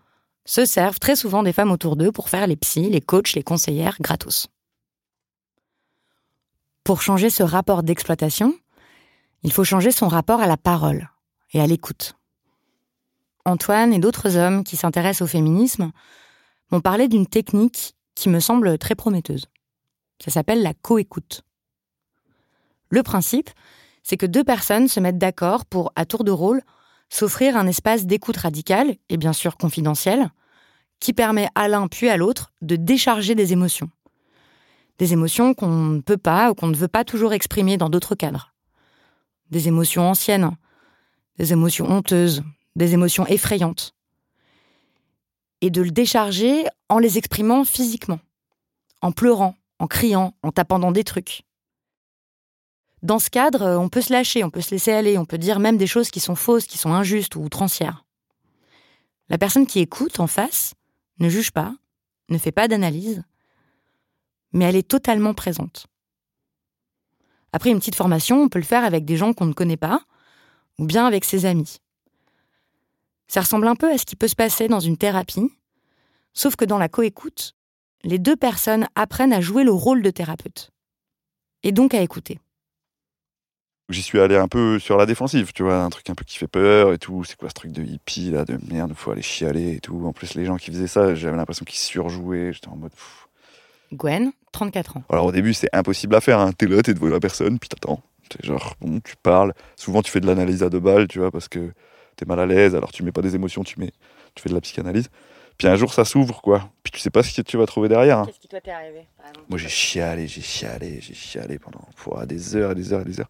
se servent très souvent des femmes autour d'eux pour faire les psys, les coachs, les conseillères gratos. Pour changer ce rapport d'exploitation, il faut changer son rapport à la parole et à l'écoute. Antoine et d'autres hommes qui s'intéressent au féminisme m'ont parlé d'une technique qui me semble très prometteuse. Ça s'appelle la coécoute. Le principe, c'est que deux personnes se mettent d'accord pour, à tour de rôle, s'offrir un espace d'écoute radicale, et bien sûr confidentiel, qui permet à l'un puis à l'autre de décharger des émotions. Des émotions qu'on ne peut pas ou qu'on ne veut pas toujours exprimer dans d'autres cadres. Des émotions anciennes, des émotions honteuses, des émotions effrayantes. Et de le décharger en les exprimant physiquement, en pleurant, en criant, en tapant dans des trucs. Dans ce cadre, on peut se lâcher, on peut se laisser aller, on peut dire même des choses qui sont fausses, qui sont injustes ou outrancières. La personne qui écoute en face ne juge pas, ne fait pas d'analyse, mais elle est totalement présente. Après une petite formation, on peut le faire avec des gens qu'on ne connaît pas, ou bien avec ses amis. Ça ressemble un peu à ce qui peut se passer dans une thérapie, sauf que dans la coécoute, les deux personnes apprennent à jouer le rôle de thérapeute, et donc à écouter. J'y suis allé un peu sur la défensive, tu vois, un truc un peu qui fait peur et tout. C'est quoi ce truc de hippie là, de merde, faut aller chialer et tout. En plus, les gens qui faisaient ça, j'avais l'impression qu'ils surjouaient. J'étais en mode. pff. Gwen, 34 ans. Alors au début, c'est impossible à faire. Hein. T'es là, t'es devant la personne, puis t'attends. C'est genre, bon, tu parles. Souvent, tu fais de l'analyse à deux balles, tu vois, parce que t'es mal à l'aise. Alors tu mets pas des émotions, tu mets, tu fais de la psychanalyse. Puis un jour, ça s'ouvre, quoi. Puis tu sais pas ce que tu vas trouver derrière. hein. Qu'est-ce qui toi t'est arrivé Moi, j'ai chialé, j'ai chialé, j'ai chialé pendant des heures et des heures et des heures.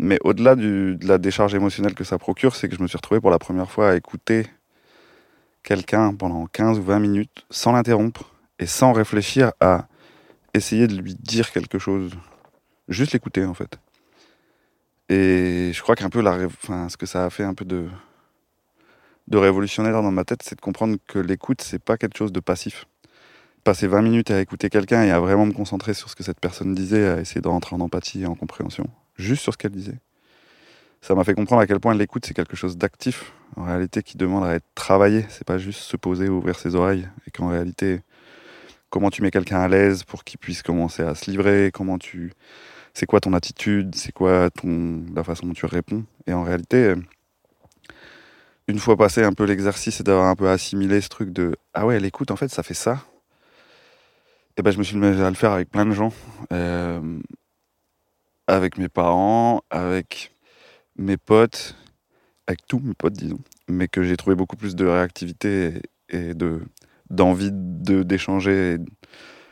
Mais au-delà de la décharge émotionnelle que ça procure, c'est que je me suis retrouvé pour la première fois à écouter quelqu'un pendant 15 ou 20 minutes sans l'interrompre et sans réfléchir à essayer de lui dire quelque chose. Juste l'écouter, en fait. Et je crois qu'un peu la, enfin, ce que ça a fait un peu de, de révolutionnaire dans ma tête, c'est de comprendre que l'écoute, c'est pas quelque chose de passif passer 20 minutes à écouter quelqu'un et à vraiment me concentrer sur ce que cette personne disait, à essayer de rentrer en empathie et en compréhension, juste sur ce qu'elle disait. Ça m'a fait comprendre à quel point l'écoute c'est quelque chose d'actif, en réalité qui demande à être travaillé, c'est pas juste se poser, ouvrir ses oreilles, et qu'en réalité, comment tu mets quelqu'un à l'aise pour qu'il puisse commencer à se livrer, comment tu, c'est quoi ton attitude, c'est quoi ton, la façon dont tu réponds, et en réalité, une fois passé un peu l'exercice et d'avoir un peu assimilé ce truc de ah ouais l'écoute en fait ça fait ça et ben je me suis mis à le faire avec plein de gens. Euh, avec mes parents avec mes potes avec tous mes potes disons mais que j'ai trouvé beaucoup plus de réactivité et, de d'envie de d'échanger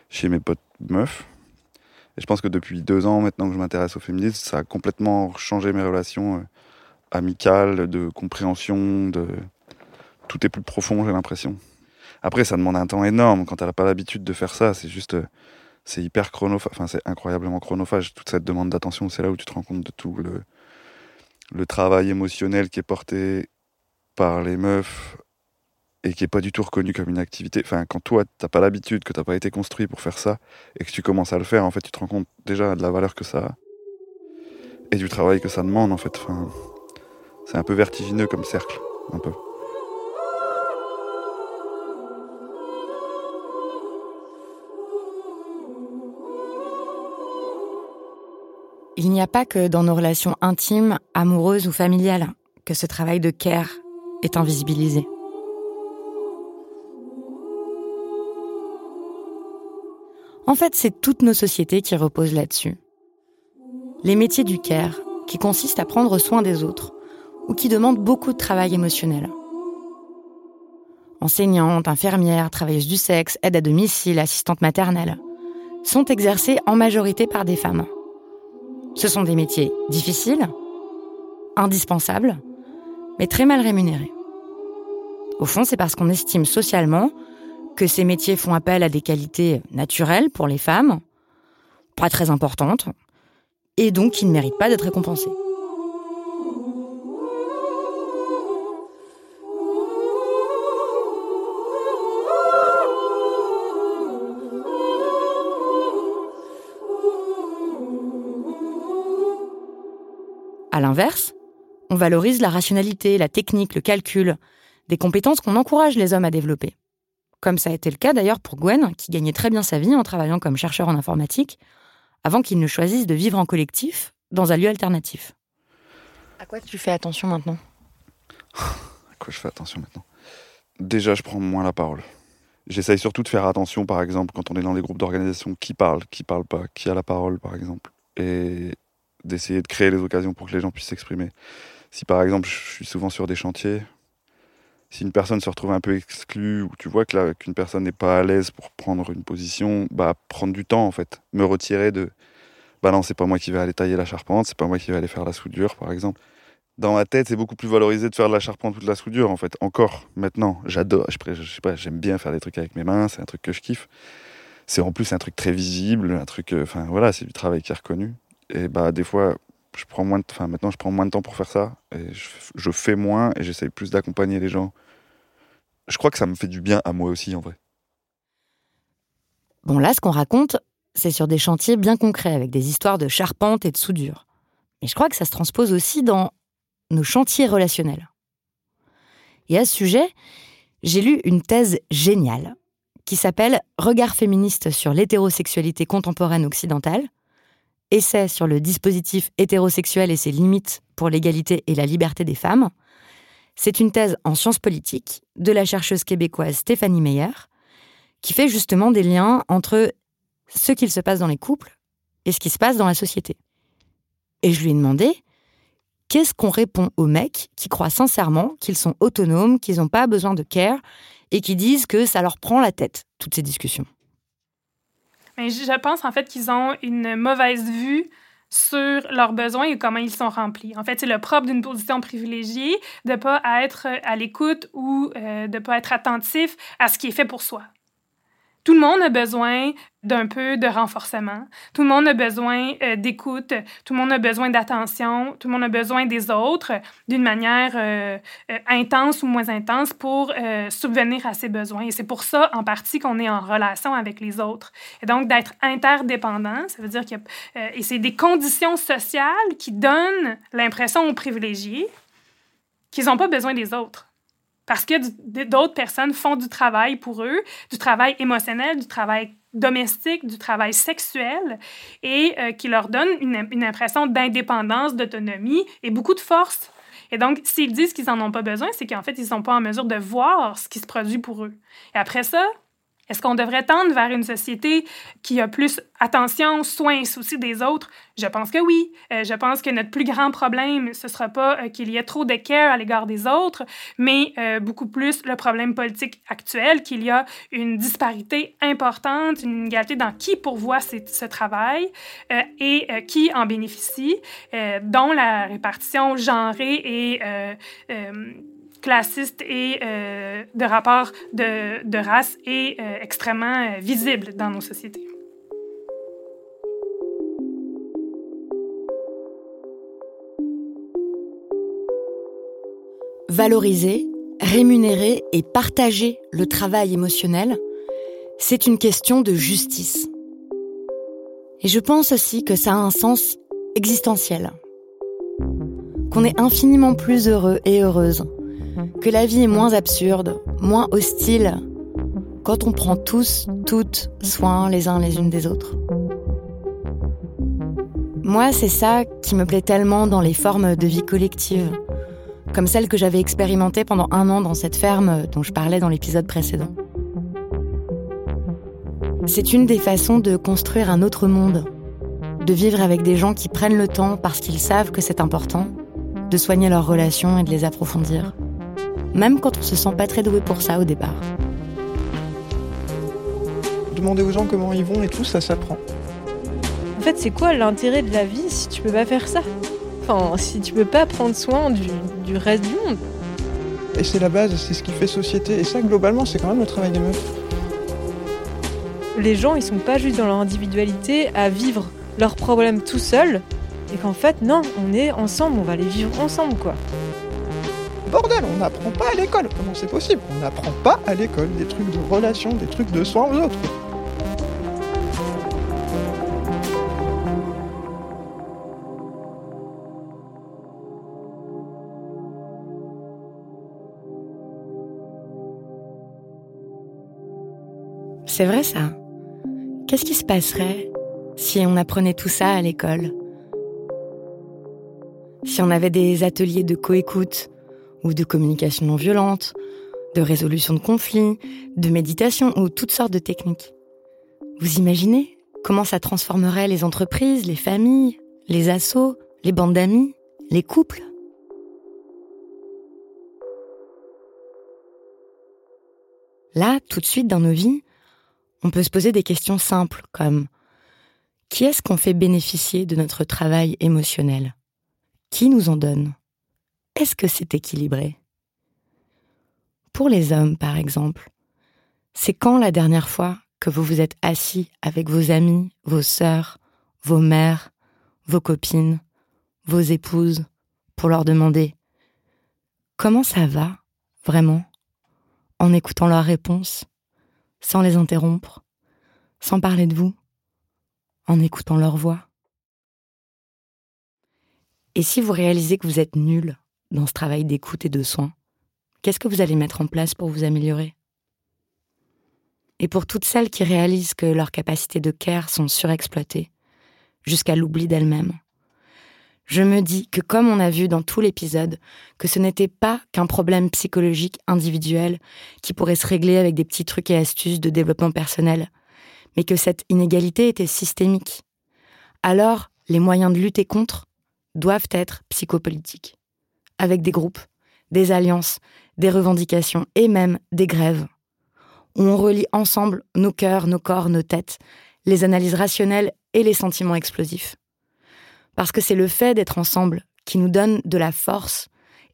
chez mes potes meufs et je pense que depuis deux ans maintenant que je m'intéresse au féminisme ça a complètement changé mes relations euh, amicales de compréhension de tout est plus profond j'ai l'impression après, ça demande un temps énorme quand n'a pas l'habitude de faire ça. C'est juste, euh, c'est hyper chronophage. Enfin, c'est incroyablement chronophage. Toute cette demande d'attention, c'est là où tu te rends compte de tout le, le travail émotionnel qui est porté par les meufs et qui est pas du tout reconnu comme une activité. Enfin, quand toi, t'as pas l'habitude, que t'as pas été construit pour faire ça et que tu commences à le faire, en fait, tu te rends compte déjà de la valeur que ça a et du travail que ça demande, en fait. Enfin, c'est un peu vertigineux comme cercle, un peu. Il n'y a pas que dans nos relations intimes, amoureuses ou familiales que ce travail de care est invisibilisé. En fait, c'est toutes nos sociétés qui reposent là-dessus. Les métiers du care, qui consistent à prendre soin des autres, ou qui demandent beaucoup de travail émotionnel. enseignante, infirmière, travailleuse du sexe, aide à domicile, assistante maternelle, sont exercées en majorité par des femmes. Ce sont des métiers difficiles, indispensables, mais très mal rémunérés. Au fond, c'est parce qu'on estime socialement que ces métiers font appel à des qualités naturelles pour les femmes, pas très importantes, et donc qui ne méritent pas d'être récompensés. À l'inverse, on valorise la rationalité, la technique, le calcul, des compétences qu'on encourage les hommes à développer. Comme ça a été le cas d'ailleurs pour Gwen, qui gagnait très bien sa vie en travaillant comme chercheur en informatique, avant qu'il ne choisisse de vivre en collectif dans un lieu alternatif. À quoi tu fais attention maintenant? À quoi je fais attention maintenant? Déjà, je prends moins la parole. J'essaye surtout de faire attention, par exemple, quand on est dans des groupes d'organisation, qui parle, qui parle pas, qui a la parole, par exemple. Et d'essayer de créer les occasions pour que les gens puissent s'exprimer. Si par exemple, je suis souvent sur des chantiers, si une personne se retrouve un peu exclue ou tu vois que qu'une personne n'est pas à l'aise pour prendre une position, bah prendre du temps en fait, me retirer de bah non, c'est pas moi qui vais aller tailler la charpente, c'est pas moi qui vais aller faire la soudure par exemple. Dans ma tête, c'est beaucoup plus valorisé de faire de la charpente ou de la soudure en fait. Encore maintenant, j'adore, je, je sais pas, j'aime bien faire des trucs avec mes mains, c'est un truc que je kiffe. C'est en plus un truc très visible, un truc euh, enfin voilà, c'est du travail qui est reconnu. Et bah des fois, je prends moins de, enfin maintenant je prends moins de temps pour faire ça et je, je fais moins et j'essaye plus d'accompagner les gens. Je crois que ça me fait du bien à moi aussi en vrai. Bon là, ce qu'on raconte, c'est sur des chantiers bien concrets avec des histoires de charpente et de soudure. Mais je crois que ça se transpose aussi dans nos chantiers relationnels. Et à ce sujet, j'ai lu une thèse géniale qui s'appelle Regard féministe sur l'hétérosexualité contemporaine occidentale Essai sur le dispositif hétérosexuel et ses limites pour l'égalité et la liberté des femmes. C'est une thèse en sciences politiques de la chercheuse québécoise Stéphanie Meyer, qui fait justement des liens entre ce qu'il se passe dans les couples et ce qui se passe dans la société. Et je lui ai demandé qu'est-ce qu'on répond aux mecs qui croient sincèrement qu'ils sont autonomes, qu'ils n'ont pas besoin de care et qui disent que ça leur prend la tête, toutes ces discussions? Mais je pense en fait qu'ils ont une mauvaise vue sur leurs besoins et comment ils sont remplis. En fait, c'est le propre d'une position privilégiée de ne pas être à l'écoute ou euh, de ne pas être attentif à ce qui est fait pour soi. Tout le monde a besoin d'un peu de renforcement. Tout le monde a besoin euh, d'écoute. Tout le monde a besoin d'attention. Tout le monde a besoin des autres d'une manière euh, euh, intense ou moins intense pour subvenir à ses besoins. Et c'est pour ça, en partie, qu'on est en relation avec les autres. Et donc, d'être interdépendant, ça veut dire que et c'est des conditions sociales qui donnent l'impression aux privilégiés qu'ils n'ont pas besoin des autres parce que d'autres personnes font du travail pour eux, du travail émotionnel, du travail domestique, du travail sexuel, et euh, qui leur donne une, une impression d'indépendance, d'autonomie et beaucoup de force. Et donc, s'ils disent qu'ils n'en ont pas besoin, c'est qu'en fait, ils ne sont pas en mesure de voir ce qui se produit pour eux. Et après ça, est-ce qu'on devrait tendre vers une société qui a plus attention, soin et souci des autres? Je pense que oui. Euh, je pense que notre plus grand problème, ce ne sera pas euh, qu'il y ait trop de care à l'égard des autres, mais euh, beaucoup plus le problème politique actuel, qu'il y a une disparité importante, une inégalité dans qui pourvoit ce travail et qui en bénéficie, dont la répartition genrée et classiste et euh, de rapport de, de race est euh, extrêmement euh, visible dans nos sociétés. Valoriser, rémunérer et partager le travail émotionnel, c'est une question de justice. Et je pense aussi que ça a un sens existentiel. Qu'on est infiniment plus heureux et heureuse que la vie est moins absurde, moins hostile, quand on prend tous, toutes soin les uns les unes des autres. Moi, c'est ça qui me plaît tellement dans les formes de vie collective, comme celle que j'avais expérimentée pendant un an dans cette ferme dont je parlais dans l'épisode précédent. C'est une des façons de construire un autre monde, de vivre avec des gens qui prennent le temps parce qu'ils savent que c'est important, de soigner leurs relations et de les approfondir même quand on se sent pas très doué pour ça au départ. Demander aux gens comment ils vont et tout, ça s'apprend. En fait, c'est quoi l'intérêt de la vie si tu peux pas faire ça? Enfin, si tu peux pas prendre soin du, du reste du monde. Et c'est la base, c'est ce qui fait société. Et ça, globalement, c'est quand même le travail des meufs. Les gens, ils sont pas juste dans leur individualité à vivre leurs problèmes tout seuls. Et qu'en fait, non, on est ensemble, on va les vivre ensemble, quoi. On n'apprend pas à l'école. Comment c'est possible? On n'apprend pas à l'école des trucs de relations, des trucs de soins aux autres. C'est vrai ça. Qu'est-ce qui se passerait si on apprenait tout ça à l'école? Si on avait des ateliers de coécoute ou de communication non violente, de résolution de conflits, de méditation ou toutes sortes de techniques. Vous imaginez comment ça transformerait les entreprises, les familles, les assos, les bandes d'amis, les couples? Là, tout de suite dans nos vies, on peut se poser des questions simples comme qui est-ce qu'on fait bénéficier de notre travail émotionnel? Qui nous en donne? Est-ce que c'est équilibré? Pour les hommes, par exemple, c'est quand la dernière fois que vous vous êtes assis avec vos amis, vos sœurs, vos mères, vos copines, vos épouses, pour leur demander comment ça va, vraiment, en écoutant leurs réponses, sans les interrompre, sans parler de vous, en écoutant leur voix. Et si vous réalisez que vous êtes nul dans ce travail d'écoute et de soin, qu'est-ce que vous allez mettre en place pour vous améliorer? Et pour toutes celles qui réalisent que leurs capacités de care sont surexploitées, jusqu'à l'oubli d'elles-mêmes, je me dis que comme on a vu dans tout l'épisode, que ce n'était pas qu'un problème psychologique individuel qui pourrait se régler avec des petits trucs et astuces de développement personnel, mais que cette inégalité était systémique. Alors, les moyens de lutter contre doivent être psychopolitiques, avec des groupes, des alliances, des revendications et même des grèves, on relie ensemble nos cœurs, nos corps, nos têtes, les analyses rationnelles et les sentiments explosifs parce que c'est le fait d'être ensemble qui nous donne de la force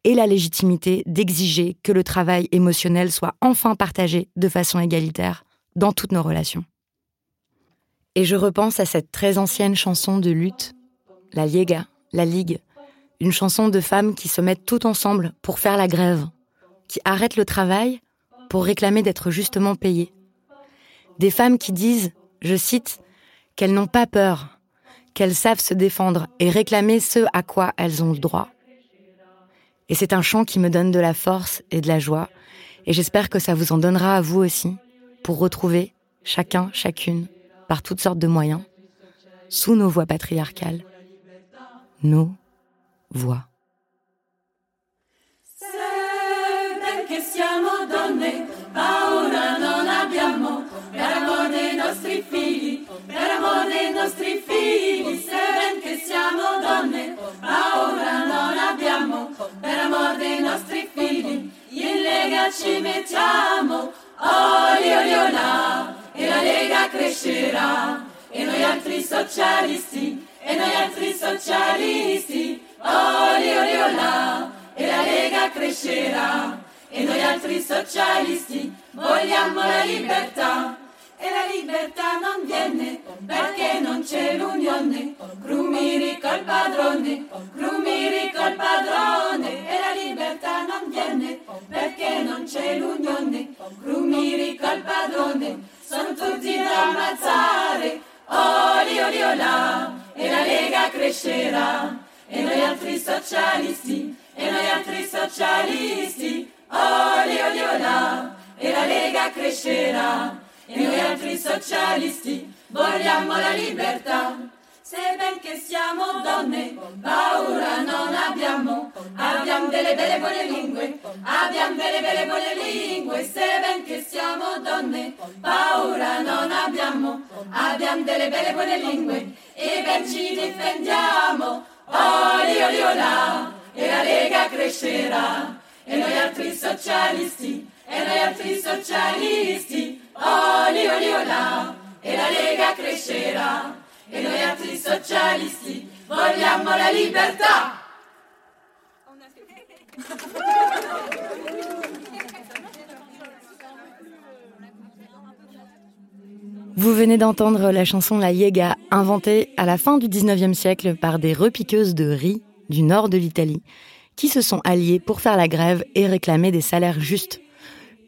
et la légitimité d'exiger que le travail émotionnel soit enfin partagé de façon égalitaire dans toutes nos relations. Et je repense à cette très ancienne chanson de lutte, la Liga, la Ligue, une chanson de femmes qui se mettent toutes ensemble pour faire la grève, qui arrêtent le travail pour réclamer d'être justement payées. Des femmes qui disent, je cite, qu'elles n'ont pas peur, qu'elles savent se défendre et réclamer ce à quoi elles ont le droit. Et c'est un chant qui me donne de la force et de la joie, et j'espère que ça vous en donnera à vous aussi, pour retrouver, chacun, chacune, par toutes sortes de moyens, sous nos voix patriarcales, nos voix. che siamo donne, paura non abbiamo, per amor dei nostri figli, per amor dei nostri figli, se ben che siamo donne, paura non abbiamo, per amor dei nostri figli, in ci mettiamo, oli oli olà, e la lega crescerà, e noi altri socialisti, e noi altri socialisti, oli olà, e la lega crescerà e noi altri socialisti vogliamo la libertà. E la libertà non viene perché non c'è l'unione. Crumiri col padrone, crumiri col padrone. E la libertà non viene perché non c'è l'unione. Crumiri col padrone, sono tutti da ammazzare. Oli, oli, olà, e la Lega crescerà. E noi altri socialisti, e noi altri socialisti. Oli oli olà, e la Lega crescerà, e noi altri socialisti vogliamo la libertà. Se ben che siamo donne, paura non abbiamo, abbiamo delle belle buone lingue, abbiamo delle belle buone lingue, se ben che siamo donne, paura non abbiamo, abbiamo delle belle buone lingue, e ben ci difendiamo, oli oli olà, e la Lega crescerà. E noi altri socialisti, e noi altri socialisti, oli oli olà, e la Lega crescerà, e noi altri socialisti vogliamo la libertà. Vous venez d'entendre la chanson La Yega, inventée à la fin du 19e siècle par des repiqueuses de riz du nord de l'Italie, qui se sont alliées pour faire la grève et réclamer des salaires justes.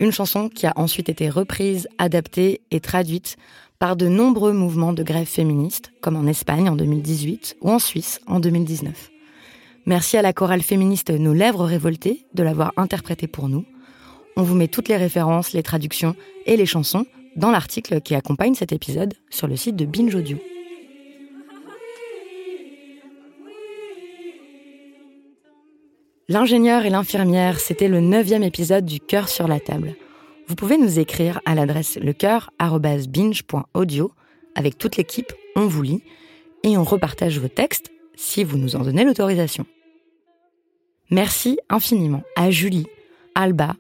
Une chanson qui a ensuite été reprise, adaptée et traduite par de nombreux mouvements de grève féministes, comme en Espagne en 2018 ou en Suisse en 2019. Merci à la chorale féministe Nos Lèvres Révoltées de l'avoir interprétée pour nous. On vous met toutes les références, les traductions et les chansons dans l'article qui accompagne cet épisode sur le site de Binge Audio. L'ingénieur et l'infirmière, c'était le neuvième épisode du Cœur sur la table. Vous pouvez nous écrire à l'adresse lecoeur.binge.audio. Avec toute l'équipe, on vous lit et on repartage vos textes si vous nous en donnez l'autorisation. Merci infiniment à Julie, Alba,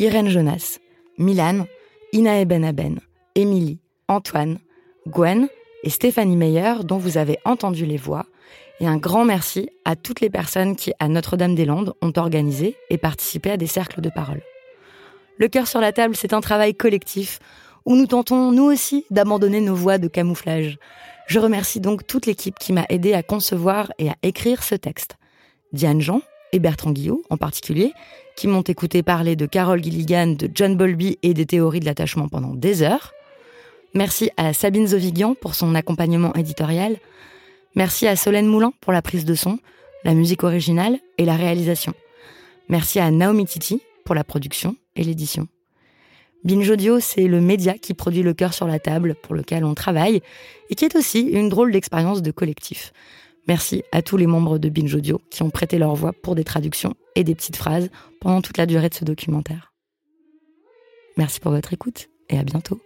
Irène Jonas, Milan, Inae Benaben, Émilie, Antoine, Gwen et Stéphanie Meyer dont vous avez entendu les voix et un grand merci à toutes les personnes qui, à Notre-Dame-des-Landes, ont organisé et participé à des cercles de parole. Le cœur sur la table, c'est un travail collectif où nous tentons, nous aussi, d'abandonner nos voix de camouflage. Je remercie donc toute l'équipe qui m'a aidé à concevoir et à écrire ce texte. Diane Jean et Bertrand Guillot, en particulier, qui m'ont écouté parler de Carole Gilligan, de John Bowlby et des théories de l'attachement pendant des heures. Merci à Sabine Zovigian pour son accompagnement éditorial. Merci à Solène Moulin pour la prise de son, la musique originale et la réalisation. Merci à Naomi Titi pour la production et l'édition. Binge Audio, c'est le média qui produit le cœur sur la table pour lequel on travaille et qui est aussi une drôle d'expérience de collectif. Merci à tous les membres de Binge Audio qui ont prêté leur voix pour des traductions et des petites phrases pendant toute la durée de ce documentaire. Merci pour votre écoute et à bientôt.